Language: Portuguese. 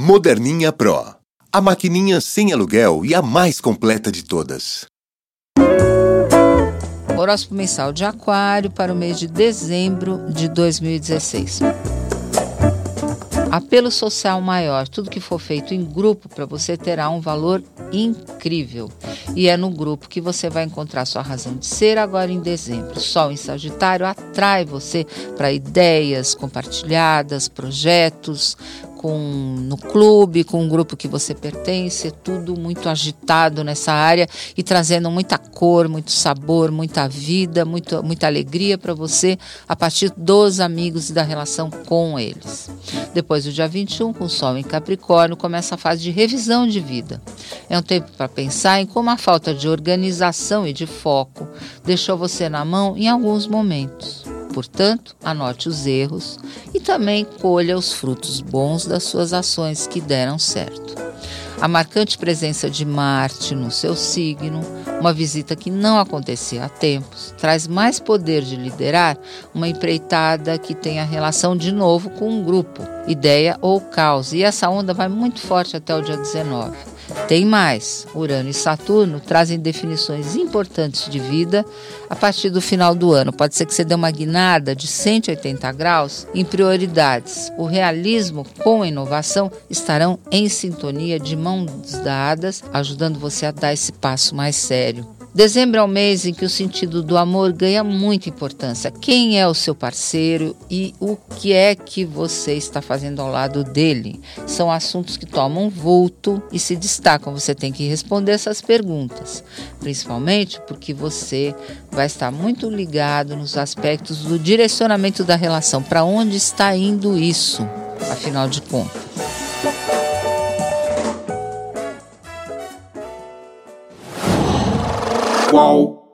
Moderninha Pro. A maquininha sem aluguel e a mais completa de todas. Horóscopo mensal de Aquário para o mês de dezembro de 2016. Apelo social maior. Tudo que for feito em grupo para você terá um valor incrível. E é no grupo que você vai encontrar sua razão de ser agora em dezembro. Sol em Sagitário atrai você para ideias compartilhadas, projetos, com no clube, com o grupo que você pertence, tudo muito agitado nessa área e trazendo muita cor, muito sabor, muita vida, muito, muita alegria para você a partir dos amigos e da relação com eles. Depois do dia 21, com o Sol em Capricórnio, começa a fase de revisão de vida. É um tempo para pensar em como a falta de organização e de foco deixou você na mão em alguns momentos. Portanto, anote os erros e também colha os frutos bons das suas ações que deram certo. A marcante presença de Marte no seu signo, uma visita que não acontecia há tempos, traz mais poder de liderar uma empreitada que tenha relação de novo com um grupo, ideia ou causa. E essa onda vai muito forte até o dia 19. Tem mais: Urano e Saturno trazem definições importantes de vida a partir do final do ano. Pode ser que você dê uma guinada de 180 graus em prioridades. O realismo com a inovação estarão em sintonia de mãos dadas, ajudando você a dar esse passo mais sério. Dezembro é o mês em que o sentido do amor ganha muita importância. Quem é o seu parceiro e o que é que você está fazendo ao lado dele? São assuntos que tomam vulto e se destacam. Você tem que responder essas perguntas, principalmente porque você vai estar muito ligado nos aspectos do direcionamento da relação. Para onde está indo isso, afinal de contas? Qual?